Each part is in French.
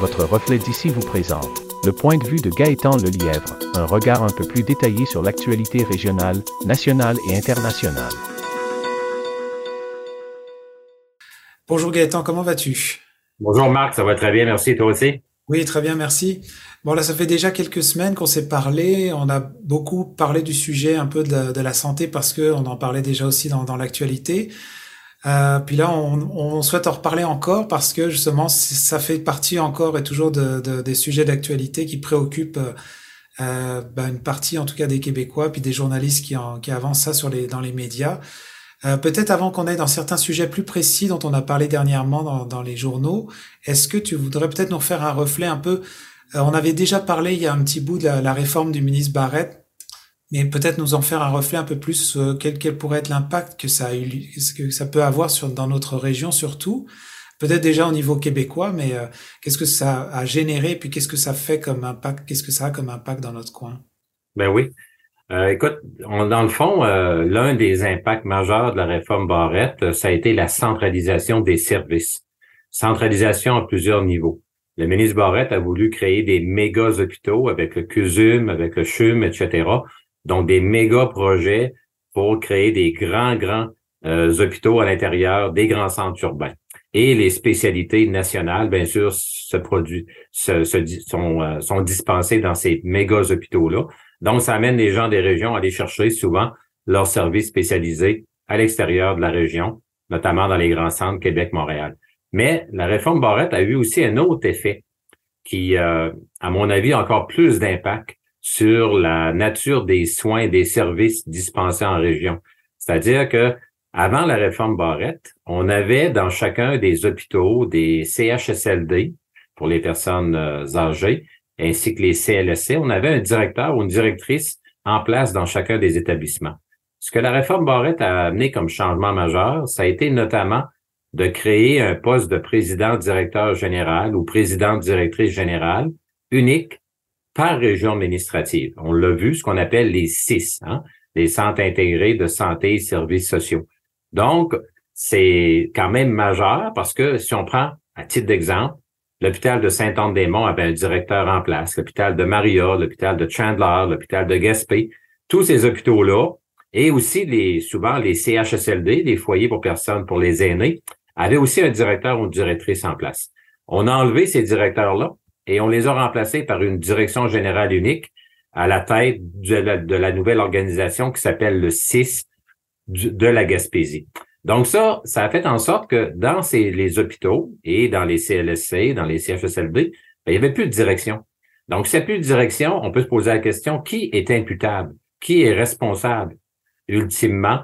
votre reflet d'ici vous présente le point de vue de Gaëtan Lelièvre, un regard un peu plus détaillé sur l'actualité régionale, nationale et internationale. Bonjour Gaëtan, comment vas-tu? Bonjour Marc, ça va très bien, merci, toi aussi? Oui, très bien, merci. Bon, là, ça fait déjà quelques semaines qu'on s'est parlé. On a beaucoup parlé du sujet un peu de la, de la santé parce que on en parlait déjà aussi dans, dans l'actualité. Euh, puis là, on, on, souhaite en reparler encore parce que justement, ça fait partie encore et toujours de, de des sujets d'actualité qui préoccupent euh, ben une partie, en tout cas, des Québécois, puis des journalistes qui, en, qui avancent ça sur les, dans les médias. Euh, Peut-être avant qu'on aille dans certains sujets plus précis dont on a parlé dernièrement dans, dans les journaux, est-ce que tu voudrais peut-être nous faire un reflet un peu? Euh, On avait déjà parlé il y a un petit bout de la, la réforme du ministre Barrett mais peut-être nous en faire un reflet un peu plus euh, quel, pourrait être l'impact que ça a eu, que ça peut avoir sur dans notre région surtout. Peut-être déjà au niveau québécois mais euh, qu'est-ce que ça a généré puis qu'est-ce que ça fait comme impact qu'est-ce que ça a comme impact dans notre coin? Ben oui. Euh, écoute on, dans le fond euh, l'un des impacts majeurs de la réforme Barrette ça a été la centralisation des services. Centralisation à plusieurs niveaux. Le ministre Barrette a voulu créer des méga hôpitaux avec le CUSUM, avec le CHUM, etc donc des méga projets pour créer des grands, grands euh, hôpitaux à l'intérieur des grands centres urbains. Et les spécialités nationales, bien sûr, se produisent, se, sont, euh, sont dispensées dans ces méga hôpitaux-là. Donc, ça amène les gens des régions à aller chercher souvent leurs services spécialisés à l'extérieur de la région, notamment dans les grands centres Québec-Montréal. Mais la réforme Barrette a eu aussi un autre effet qui, euh, à mon avis, a encore plus d'impact sur la nature des soins et des services dispensés en région. C'est-à-dire que avant la réforme Barrette, on avait dans chacun des hôpitaux des CHSLD pour les personnes euh, âgées, ainsi que les CLSC. On avait un directeur ou une directrice en place dans chacun des établissements. Ce que la réforme Barrette a amené comme changement majeur, ça a été notamment de créer un poste de président-directeur général ou présidente-directrice générale unique par région administrative. On l'a vu, ce qu'on appelle les CIS, hein, les centres intégrés de santé et services sociaux. Donc, c'est quand même majeur parce que si on prend, à titre d'exemple, l'hôpital de Saint-Anne-des-Monts avait un directeur en place, l'hôpital de Maria, l'hôpital de Chandler, l'hôpital de Gaspé, tous ces hôpitaux-là, et aussi les, souvent les CHSLD, les foyers pour personnes pour les aînés, avaient aussi un directeur ou une directrice en place. On a enlevé ces directeurs-là et on les a remplacés par une direction générale unique à la tête de la, nouvelle organisation qui s'appelle le CIS de la Gaspésie. Donc ça, ça a fait en sorte que dans les hôpitaux et dans les CLSC, dans les CHSLD, ben, il n'y avait plus de direction. Donc, s'il n'y a plus de direction, on peut se poser la question, qui est imputable? Qui est responsable, ultimement,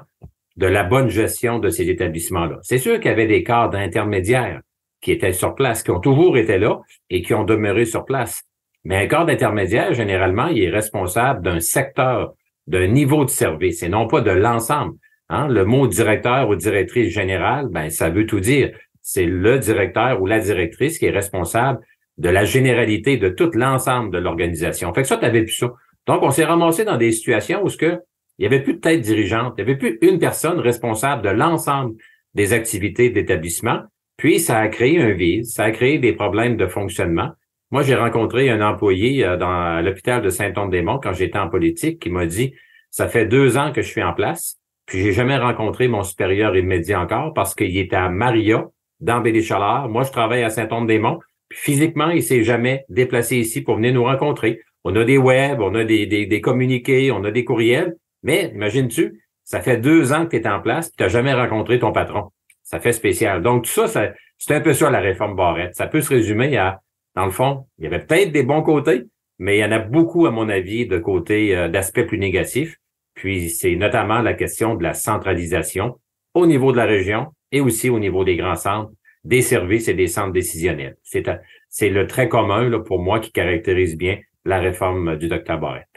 de la bonne gestion de ces établissements-là? C'est sûr qu'il y avait des cadres intermédiaires qui étaient sur place, qui ont toujours été là et qui ont demeuré sur place. Mais un corps intermédiaire, généralement, il est responsable d'un secteur, d'un niveau de service et non pas de l'ensemble. Hein? Le mot directeur ou directrice générale, ben, ça veut tout dire. C'est le directeur ou la directrice qui est responsable de la généralité de tout l'ensemble de l'organisation. Fait que ça, tu avais plus ça. Donc, on s'est ramassé dans des situations où ce que il n'y avait plus de tête dirigeante, il n'y avait plus une personne responsable de l'ensemble des activités d'établissement. Puis, ça a créé un vide, ça a créé des problèmes de fonctionnement. Moi, j'ai rencontré un employé euh, dans l'hôpital de Saint-Anne-des-Monts quand j'étais en politique qui m'a dit, ça fait deux ans que je suis en place, puis j'ai jamais rencontré mon supérieur immédiat encore parce qu'il était à Maria, dans Bélichalard. Moi, je travaille à Saint-Anne-des-Monts. Puis physiquement, il s'est jamais déplacé ici pour venir nous rencontrer. On a des webs, on a des, des, communiqués, on a des courriels. Mais imagines-tu, ça fait deux ans que tu en place, tu n'as jamais rencontré ton patron ça fait spécial. Donc, tout ça, ça c'est un peu ça la réforme Barrette. Ça peut se résumer à, dans le fond, il y avait peut-être des bons côtés, mais il y en a beaucoup, à mon avis, de côtés euh, d'aspects plus négatifs. Puis, c'est notamment la question de la centralisation au niveau de la région et aussi au niveau des grands centres, des services et des centres décisionnels. C'est, c'est le trait commun là, pour moi qui caractérise bien la réforme du docteur Barrette.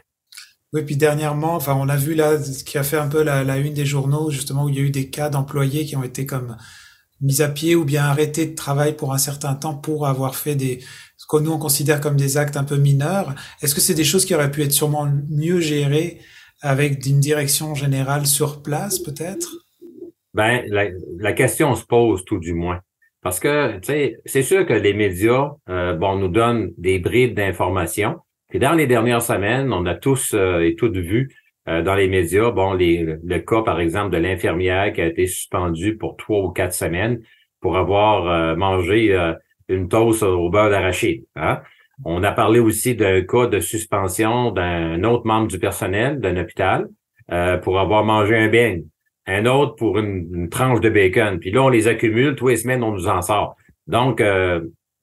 Oui, puis dernièrement, enfin, on a vu là ce qui a fait un peu la, la, une des journaux, justement, où il y a eu des cas d'employés qui ont été comme mis à pied ou bien arrêtés de travail pour un certain temps pour avoir fait des ce que nous on considère comme des actes un peu mineurs. Est-ce que c'est des choses qui auraient pu être sûrement mieux gérées avec une direction générale sur place, peut-être? Ben, la, la question se pose tout du moins. Parce que, tu sais, c'est sûr que les médias, euh, bon, nous donnent des bribes d'informations. Puis dans les dernières semaines, on a tous euh, et toutes vu euh, dans les médias, bon, les, le cas, par exemple, de l'infirmière qui a été suspendue pour trois ou quatre semaines pour avoir mangé une toast au beurre d'arachide. Hein? On a parlé aussi d'un cas de suspension d'un autre membre du personnel d'un hôpital pour avoir mangé un beigne un autre pour une, tranche de bacon. Puis là, on les accumule, tous les semaines, on nous en sort. Donc, euh,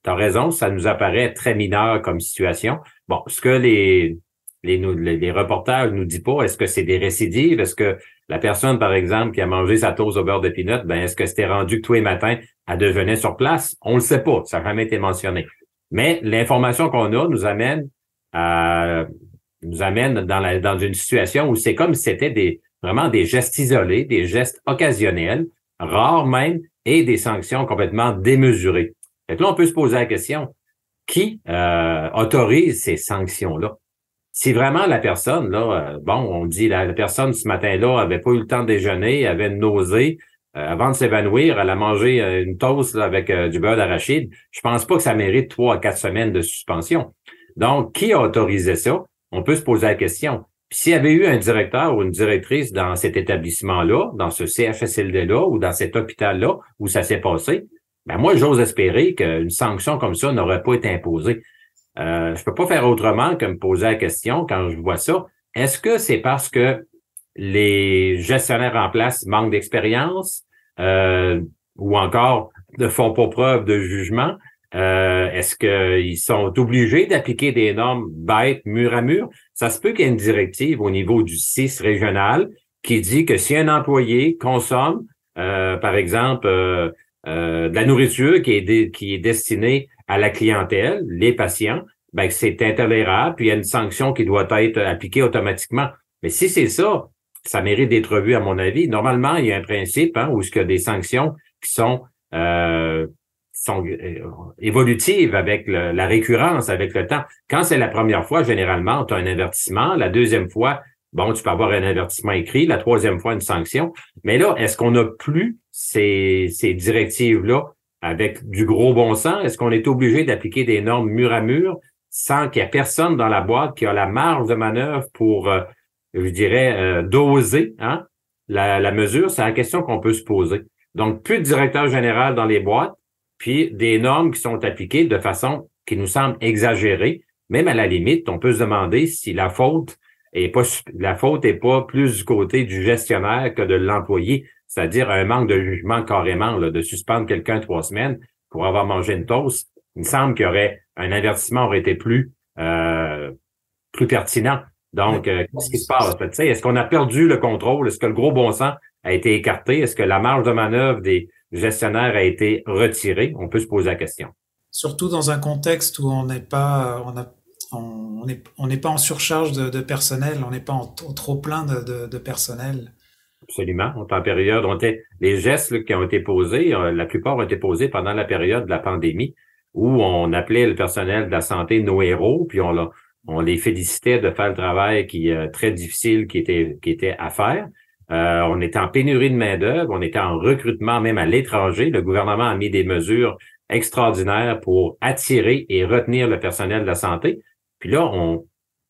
tu as raison, ça nous apparaît très mineur comme situation. Bon, ce que les, les, les reportages nous disent pas, est-ce que c'est des récidives? Est-ce que la personne, par exemple, qui a mangé sa toast au beurre de pinot, ben, est-ce que c'était rendu que tous les matins, elle devenait sur place? On le sait pas, ça n'a jamais été mentionné. Mais l'information qu'on a nous amène à, nous amène dans, la, dans une situation où c'est comme si c'était des, vraiment des gestes isolés, des gestes occasionnels, rares même, et des sanctions complètement démesurées. Et là, on peut se poser la question, qui euh, autorise ces sanctions-là? Si vraiment la personne, là, euh, bon, on dit la, personne ce matin-là avait pas eu le temps de déjeuner, avait nausée, euh, avant de s'évanouir, elle a mangé une toast avec du beurre d'arachide, je pense pas que ça mérite trois à quatre semaines de suspension. Donc, qui a autorisé ça? On peut se poser la question. Puis s'il y avait eu un directeur ou une directrice dans cet établissement-là, dans ce CHSLD-là ou dans cet hôpital-là où ça s'est passé, ben moi, j'ose espérer qu'une sanction comme ça n'aurait pas été imposée. Euh, je peux pas faire autrement que me poser la question quand je vois ça. Est-ce que c'est parce que les gestionnaires en place manquent d'expérience euh, ou encore ne font pas preuve de jugement? Euh, est-ce qu'ils sont obligés d'appliquer des normes bêtes mur à mur? Ça se peut qu'il y ait une directive au niveau du CIS régional qui dit que si un employé consomme, euh, par exemple, euh, de la nourriture qui est, destinée à la clientèle, les patients, ben, c'est intolérable, puis il y a une sanction qui doit être appliquée automatiquement. Mais si c'est ça, ça mérite d'être revu à mon avis. Normalement, il y a un principe hein, où y a des sanctions qui sont euh, euh, évolutives avec la récurrence, avec le temps. Quand c'est la première fois, généralement, tu as un avertissement. La deuxième fois, bon, tu peux avoir un avertissement écrit. La troisième fois, une sanction. Mais là, est-ce qu'on n'a plus ces, ces directives-là avec du gros bon sens? Est-ce qu'on est obligé d'appliquer des normes mur à mur sans qu'il y ait personne dans la boîte qui a la marge de manœuvre pour, euh, je dirais, euh, doser hein, la, la mesure? C'est la question qu'on peut se poser. Donc, plus de directeur général dans les boîtes, puis des normes qui sont appliquées de façon qui nous semble exagérée. Même à la limite, on peut se demander si la faute est pas la faute est pas plus du côté du gestionnaire que de l'employé, c'est-à-dire un manque de jugement carrément là, de suspendre quelqu'un trois semaines pour avoir mangé une toast. Il me semble qu'il y aurait un avertissement aurait été plus euh, plus pertinent. Donc, euh, qu'est-ce qui se passe? Est-ce qu'on a perdu le contrôle? Est-ce que le gros bon sens a été écarté? Est-ce que la marge de manœuvre des, gestionnaire a été retiré, on peut se poser la question. Surtout dans un contexte où on n'est pas, on a, on on n'est pas en surcharge de, personnel, on n'est pas en, trop plein de, personnel. Absolument. En période, on était, les gestes qui ont été posés, euh, la plupart ont été posés pendant la période de la pandémie où on appelait le personnel de la santé nos héros, puis on, les félicitait de faire le travail qui est euh, très difficile qui était, qui était à faire. Euh, on était en pénurie de main-d'œuvre, on était en recrutement même à l'étranger. Le gouvernement a mis des mesures extraordinaires pour attirer et retenir le personnel de la santé. Puis là, on,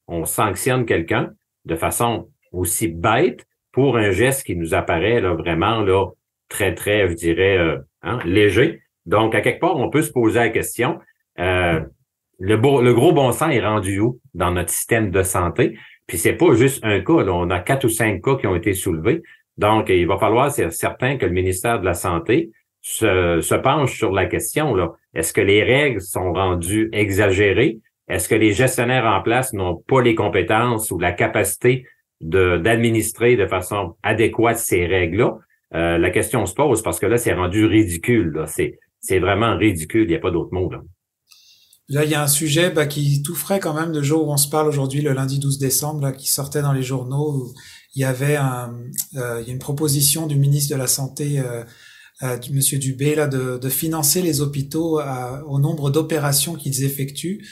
on sanctionne quelqu'un de façon aussi bête pour un geste qui nous apparaît là, vraiment là, très, très, je dirais, euh, hein, léger. Donc, à quelque part, on peut se poser la question, euh, le, le gros bon sens est rendu où dans notre système de santé? Puis c'est pas juste un cas, là, on a quatre ou cinq cas qui ont été soulevés. Donc, il va falloir, c'est certain, que le ministère de la Santé se, se penche sur la question. Est-ce que les règles sont rendues exagérées? Est-ce que les gestionnaires en place n'ont pas les compétences ou la capacité d'administrer de, façon adéquate ces règles-là? Euh, la question se pose parce que là, c'est rendu ridicule. C'est vraiment ridicule, il n'y a pas d'autre mot. Là. Il y a un sujet bah, qui tout frais quand même, le jour où on se parle aujourd'hui, le lundi 12 décembre, qui sortait dans les journaux. Où il y avait euh, une proposition du ministre de la Santé, euh, du Monsieur Dubé, là, de, de financer les hôpitaux au nombre d'opérations qu'ils effectuent.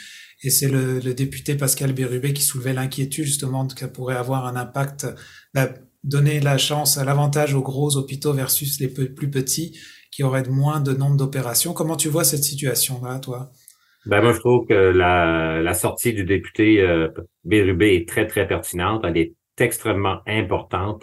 Et c'est le, le, député Pascal Bérubé qui soulevait l'inquiétude justement que ça pourrait avoir un impact bah, donner la chance, l'avantage aux gros hôpitaux versus les plus petits qui auraient moins de nombre d'opérations. Comment tu vois cette situation-là, toi? Ben moi, je trouve que la, la sortie du député euh, Bérubé est très, très pertinente. Elle est extrêmement importante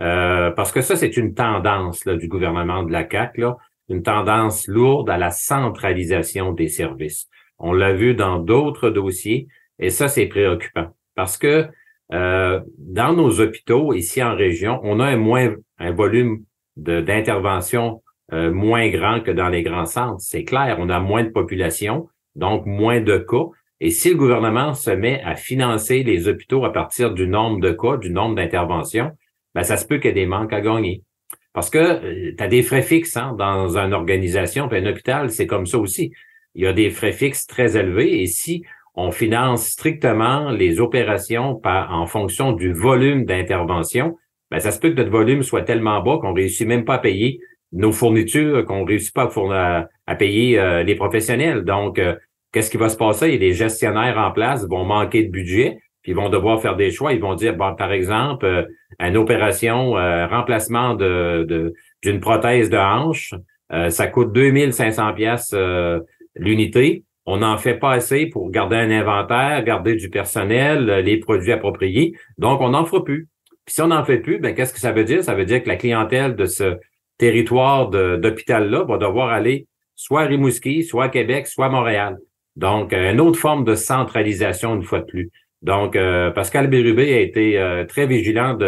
euh, parce que ça, c'est une tendance là, du gouvernement de la CAC, là, une tendance lourde à la centralisation des services. On l'a vu dans d'autres dossiers et ça, c'est préoccupant parce que euh, dans nos hôpitaux ici en région, on a un moins un volume d'intervention euh, moins grand que dans les grands centres. C'est clair, on a moins de population, donc moins de cas. Et si le gouvernement se met à financer les hôpitaux à partir du nombre de cas, du nombre d'interventions, ben ça se peut qu'il y ait des manques à gagner. Parce que euh, tu as des frais fixes hein, dans une organisation, puis un hôpital, c'est comme ça aussi. Il y a des frais fixes très élevés et si on finance strictement les opérations par, en fonction du volume d'intervention, ben ça se peut que notre volume soit tellement bas qu'on réussit même pas à payer nos fournitures, qu'on réussit pas à, payer euh, les professionnels. Donc, euh, qu'est-ce qui va se passer? Des gestionnaires en place vont manquer de budget, puis ils vont devoir faire des choix. Ils vont dire, bon, par exemple, euh, une opération remplacement de d'une prothèse de hanche, ça coûte 2500 pièces l'unité on n'en fait pas assez pour garder un inventaire, garder du personnel, euh, les produits appropriés. Donc, on n'en fera plus. Puis si on n'en fait plus, ben qu'est-ce que ça veut dire? Ça veut dire que la clientèle de ce territoire d'hôpital-là va devoir aller soit à Rimouski, soit à Québec, soit à Montréal. Donc, euh, une autre forme de centralisation une fois de plus. Donc, euh, Pascal Bérubé a été très vigilant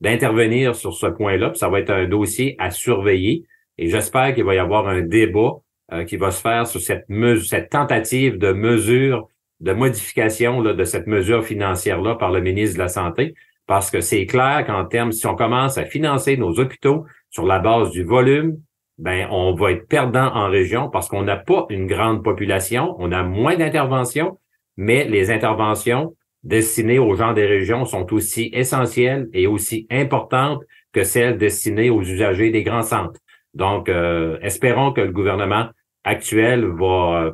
d'intervenir sur ce point-là. Ça va être un dossier à surveiller. Et j'espère qu'il va y avoir un débat euh, qui va se faire sur cette, cette tentative de mesure, de modification là, de cette mesure financière-là par le ministre de la Santé, parce que c'est clair qu'en termes, si on commence à financer nos hôpitaux sur la base du volume, ben on va être perdant en région parce qu'on n'a pas une grande population, on a moins d'interventions, mais les interventions destinées aux gens des régions sont aussi essentielles et aussi importantes que celles destinées aux usagers des grands centres. Donc, euh, espérons que le gouvernement actuel va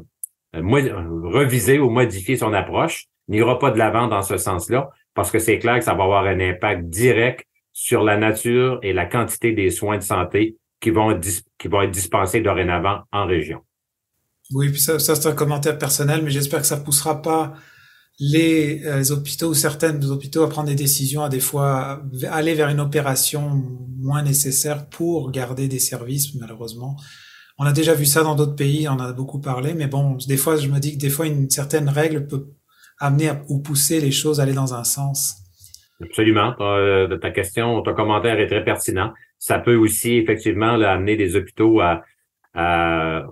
euh, reviser ou modifier son approche, n'ira pas de l'avant dans ce sens-là, parce que c'est clair que ça va avoir un impact direct sur la nature et la quantité des soins de santé qui vont, qui vont être dispensés dorénavant en région. Oui, puis ça, ça c'est un commentaire personnel, mais j'espère que ça poussera pas les, euh, hôpitaux ou certains hôpitaux à prendre des décisions, à des fois aller vers une opération moins nécessaire pour garder des services, malheureusement. On a déjà vu ça dans d'autres pays, on en a beaucoup parlé, mais bon, des fois, je me dis que des fois, une certaine règle peut amener ou pousser les choses à aller dans un sens. Absolument. Euh, ta question, ton commentaire est très pertinent. Ça peut aussi effectivement amener des hôpitaux à,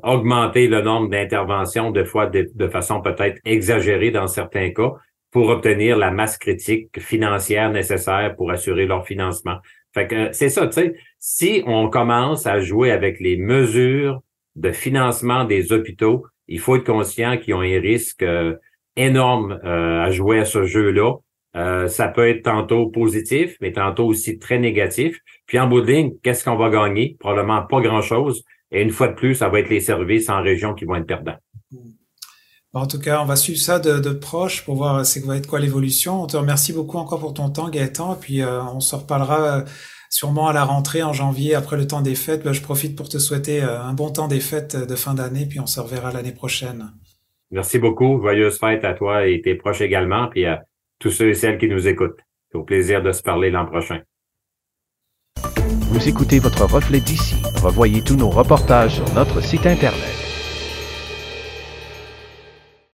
augmenter le nombre d'interventions, de fois de façon peut-être exagérée dans certains cas, pour obtenir la masse critique financière nécessaire pour assurer leur financement. Fait que c'est ça, tu sais, si on commence à jouer avec les mesures de financement des hôpitaux, il faut être conscient qu'ils ont un risque euh, énorme euh, à jouer à ce jeu-là. Euh, ça peut être tantôt positif, mais tantôt aussi très négatif. Puis en bout de ligne, qu'est-ce qu'on va gagner? Probablement pas grand-chose. Et une fois de plus, ça va être les services en région qui vont être perdants. En tout cas, on va suivre ça de, de proche pour voir c'est va être quoi l'évolution. On te remercie beaucoup encore pour ton temps, Gaëtan. Et puis euh, on se reparlera euh, sûrement à la rentrée en janvier après le temps des fêtes. Ben, je profite pour te souhaiter euh, un bon temps des fêtes de fin d'année, puis on se reverra l'année prochaine. Merci beaucoup. Joyeuses fêtes à toi et tes proches également, puis à tous ceux et celles qui nous écoutent. C'est au plaisir de se parler l'an prochain. Vous écoutez votre reflet d'ici. Revoyez tous nos reportages sur notre site Internet